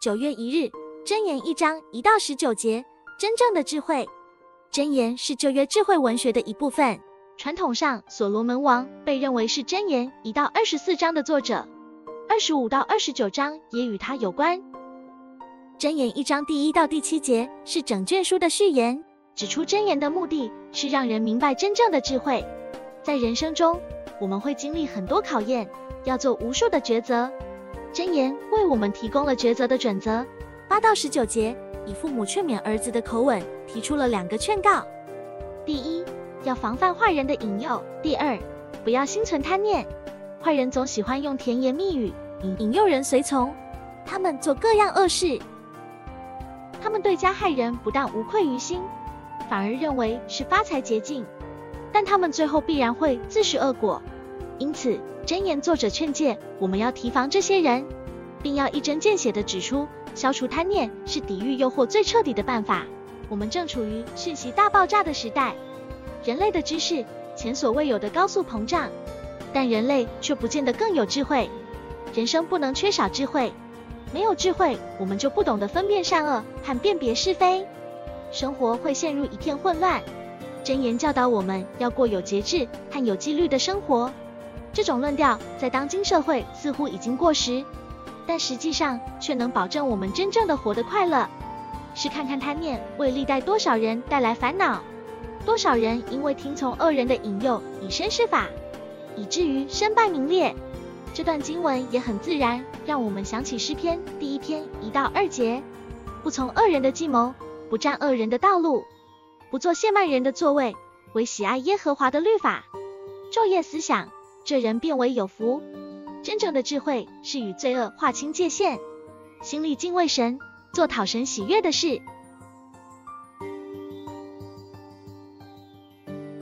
九月一日，箴言一章一到十九节，真正的智慧。箴言是旧约智慧文学的一部分。传统上，所罗门王被认为是箴言一到二十四章的作者，二十五到二十九章也与他有关。箴言一章第一到第七节是整卷书的序言，指出箴言的目的是让人明白真正的智慧。在人生中，我们会经历很多考验，要做无数的抉择。箴言为我们提供了抉择的准则。八到十九节以父母劝勉儿子的口吻，提出了两个劝告：第一，要防范坏人的引诱；第二，不要心存贪念。坏人总喜欢用甜言蜜语引引诱人随从，他们做各样恶事。他们对加害人不但无愧于心，反而认为是发财捷径，但他们最后必然会自食恶果。因此，箴言作者劝诫我们要提防这些人，并要一针见血地指出，消除贪念是抵御诱惑最彻底的办法。我们正处于讯息大爆炸的时代，人类的知识前所未有的高速膨胀，但人类却不见得更有智慧。人生不能缺少智慧。没有智慧，我们就不懂得分辨善恶和辨别是非，生活会陷入一片混乱。箴言教导我们要过有节制和有纪律的生活。这种论调在当今社会似乎已经过时，但实际上却能保证我们真正的活得快乐。试看看贪念为历代多少人带来烦恼，多少人因为听从恶人的引诱，以身试法，以至于身败名裂。这段经文也很自然，让我们想起诗篇第一篇一到二节：不从恶人的计谋，不占恶人的道路，不做亵慢人的座位，唯喜爱耶和华的律法，昼夜思想，这人变为有福。真正的智慧是与罪恶划清界限，心里敬畏神，做讨神喜悦的事。